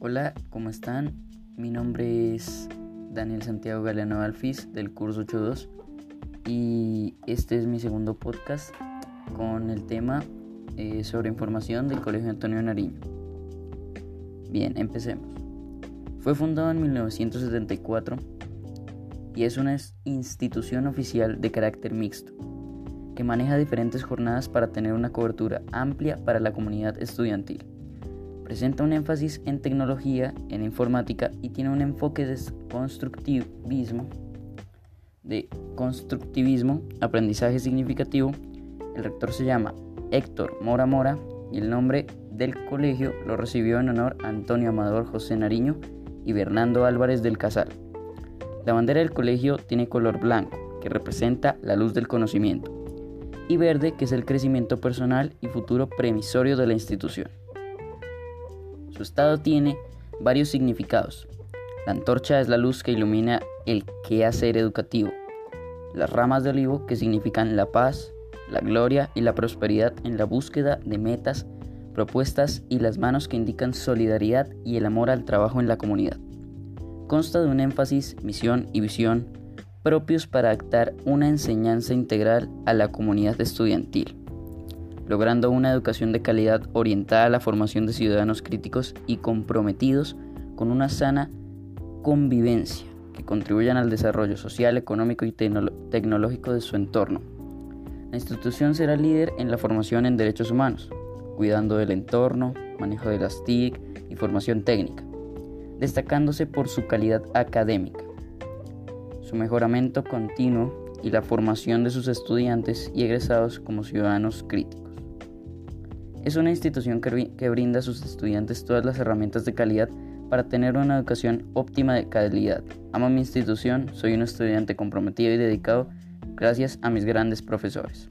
Hola, ¿cómo están? Mi nombre es Daniel Santiago Galeano Alfis del curso 82 y este es mi segundo podcast con el tema eh, sobre información del Colegio Antonio Nariño. Bien, empecemos. Fue fundado en 1974 y es una institución oficial de carácter mixto que maneja diferentes jornadas para tener una cobertura amplia para la comunidad estudiantil. Presenta un énfasis en tecnología, en informática y tiene un enfoque de constructivismo, de constructivismo, aprendizaje significativo. El rector se llama Héctor Mora Mora y el nombre del colegio lo recibió en honor a Antonio Amador José Nariño y Bernardo Álvarez del Casal. La bandera del colegio tiene color blanco, que representa la luz del conocimiento, y verde, que es el crecimiento personal y futuro premisorio de la institución. Su estado tiene varios significados. La antorcha es la luz que ilumina el quehacer educativo. Las ramas de olivo que significan la paz, la gloria y la prosperidad en la búsqueda de metas, propuestas y las manos que indican solidaridad y el amor al trabajo en la comunidad. Consta de un énfasis, misión y visión propios para actar una enseñanza integral a la comunidad estudiantil logrando una educación de calidad orientada a la formación de ciudadanos críticos y comprometidos con una sana convivencia que contribuyan al desarrollo social, económico y tecnológico de su entorno. La institución será líder en la formación en derechos humanos, cuidando del entorno, manejo de las TIC y formación técnica, destacándose por su calidad académica, su mejoramiento continuo y la formación de sus estudiantes y egresados como ciudadanos críticos. Es una institución que, brinda a sus estudiantes todas las herramientas de calidad para tener una educación óptima de calidad. Amo mi institución, soy un estudiante comprometido y dedicado gracias a mis grandes profesores.